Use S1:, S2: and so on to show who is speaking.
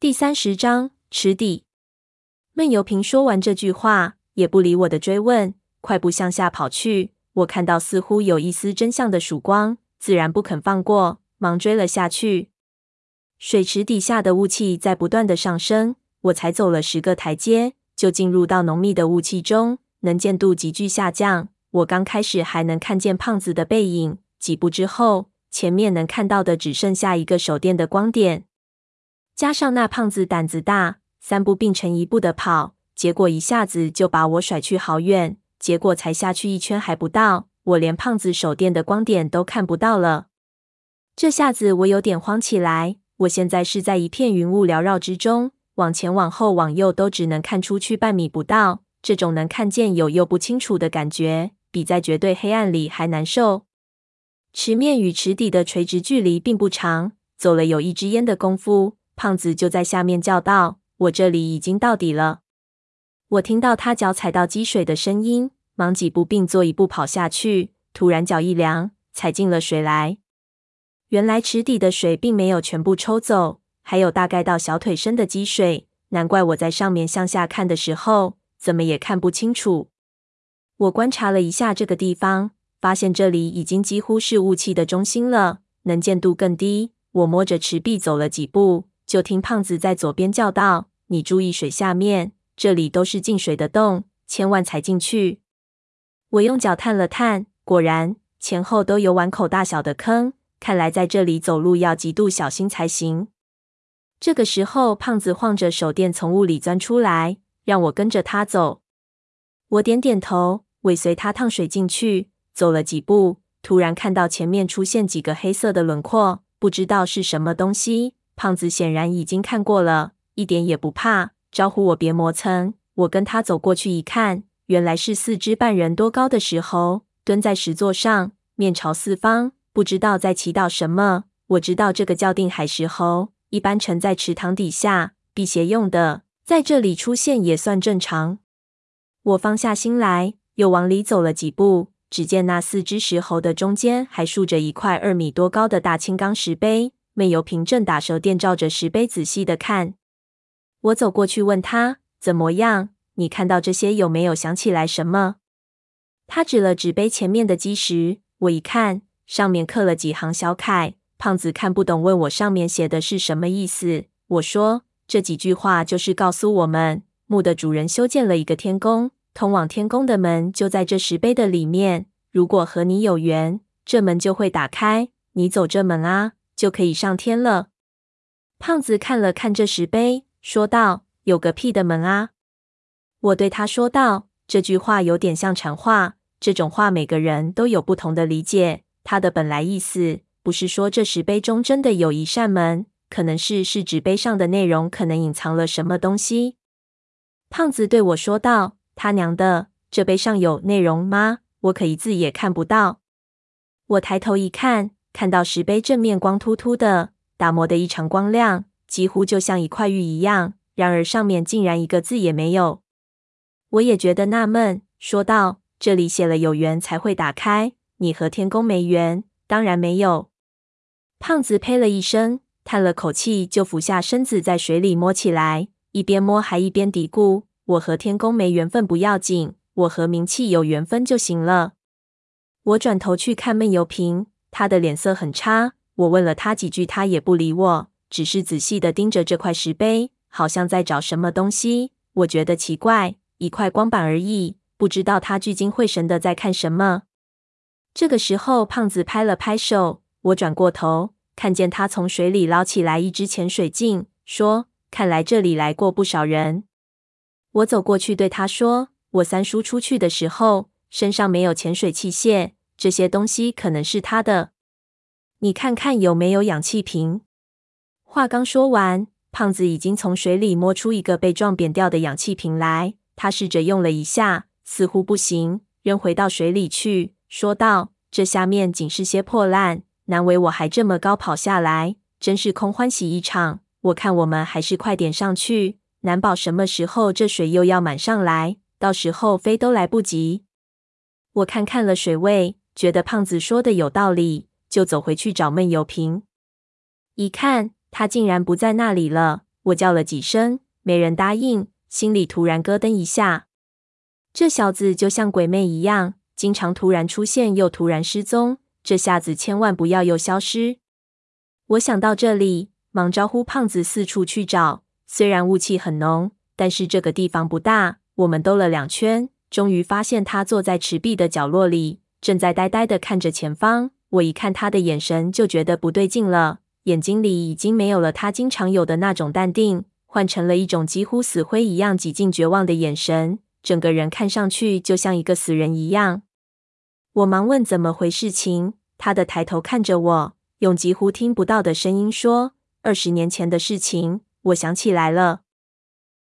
S1: 第三十章池底。闷油瓶说完这句话，也不理我的追问，快步向下跑去。我看到似乎有一丝真相的曙光，自然不肯放过，忙追了下去。水池底下的雾气在不断的上升，我才走了十个台阶，就进入到浓密的雾气中，能见度急剧下降。我刚开始还能看见胖子的背影，几步之后，前面能看到的只剩下一个手电的光点。加上那胖子胆子大，三步并成一步的跑，结果一下子就把我甩去好远。结果才下去一圈还不到，我连胖子手电的光点都看不到了。这下子我有点慌起来。我现在是在一片云雾缭绕之中，往前往后往右都只能看出去半米不到。这种能看见有又不清楚的感觉，比在绝对黑暗里还难受。池面与池底的垂直距离并不长，走了有一支烟的功夫。胖子就在下面叫道：“我这里已经到底了。”我听到他脚踩到积水的声音，忙几步并作一步跑下去。突然脚一凉，踩进了水来。原来池底的水并没有全部抽走，还有大概到小腿深的积水。难怪我在上面向下看的时候，怎么也看不清楚。我观察了一下这个地方，发现这里已经几乎是雾气的中心了，能见度更低。我摸着池壁走了几步。就听胖子在左边叫道：“你注意水下面，这里都是进水的洞，千万踩进去。”我用脚探了探，果然前后都有碗口大小的坑，看来在这里走路要极度小心才行。这个时候，胖子晃着手电从雾里钻出来，让我跟着他走。我点点头，尾随他趟水进去。走了几步，突然看到前面出现几个黑色的轮廓，不知道是什么东西。胖子显然已经看过了，一点也不怕，招呼我别磨蹭。我跟他走过去一看，原来是四只半人多高的石猴，蹲在石座上，面朝四方，不知道在祈祷什么。我知道这个叫定海石猴，一般沉在池塘底下辟邪用的，在这里出现也算正常。我放下心来，又往里走了几步，只见那四只石猴的中间还竖着一块二米多高的大青钢石碑。闷油瓶正打手电照着石碑仔细的看，我走过去问他怎么样？你看到这些有没有想起来什么？他指了指碑前面的基石，我一看上面刻了几行小楷。胖子看不懂，问我上面写的是什么意思。我说这几句话就是告诉我们，墓的主人修建了一个天宫，通往天宫的门就在这石碑的里面。如果和你有缘，这门就会打开，你走这门啊。就可以上天了。胖子看了看这石碑，说道：“有个屁的门啊！”我对他说道：“这句话有点像禅话，这种话每个人都有不同的理解。它的本来意思不是说这石碑中真的有一扇门，可能是是指碑上的内容可能隐藏了什么东西。”胖子对我说道：“他娘的，这碑上有内容吗？我可一字也看不到。”我抬头一看。看到石碑正面光秃秃的，打磨得异常光亮，几乎就像一块玉一样。然而上面竟然一个字也没有。我也觉得纳闷，说道：“这里写了有缘才会打开，你和天宫没缘，当然没有。”胖子呸了一声，叹了口气，就俯下身子在水里摸起来，一边摸还一边嘀咕：“我和天宫没缘分不要紧，我和冥气有缘分就行了。”我转头去看闷油瓶。他的脸色很差，我问了他几句，他也不理我，只是仔细地盯着这块石碑，好像在找什么东西。我觉得奇怪，一块光板而已，不知道他聚精会神地在看什么。这个时候，胖子拍了拍手，我转过头，看见他从水里捞起来一只潜水镜，说：“看来这里来过不少人。”我走过去对他说：“我三叔出去的时候，身上没有潜水器械。”这些东西可能是他的，你看看有没有氧气瓶。话刚说完，胖子已经从水里摸出一个被撞扁掉的氧气瓶来。他试着用了一下，似乎不行，扔回到水里去，说道：“这下面尽是些破烂，难为我还这么高跑下来，真是空欢喜一场。我看我们还是快点上去，难保什么时候这水又要满上来，到时候飞都来不及。”我看看了水位。觉得胖子说的有道理，就走回去找闷油瓶。一看，他竟然不在那里了。我叫了几声，没人答应，心里突然咯噔一下。这小子就像鬼魅一样，经常突然出现又突然失踪。这下子千万不要又消失！我想到这里，忙招呼胖子四处去找。虽然雾气很浓，但是这个地方不大。我们兜了两圈，终于发现他坐在池壁的角落里，正在呆呆地看着前方。我一看他的眼神，就觉得不对劲了，眼睛里已经没有了他经常有的那种淡定，换成了一种几乎死灰一样几近绝望的眼神。整个人看上去就像一个死人一样。我忙问怎么回事情，他的抬头看着我，用几乎听不到的声音说：“二十年前的事情。”我想起来了，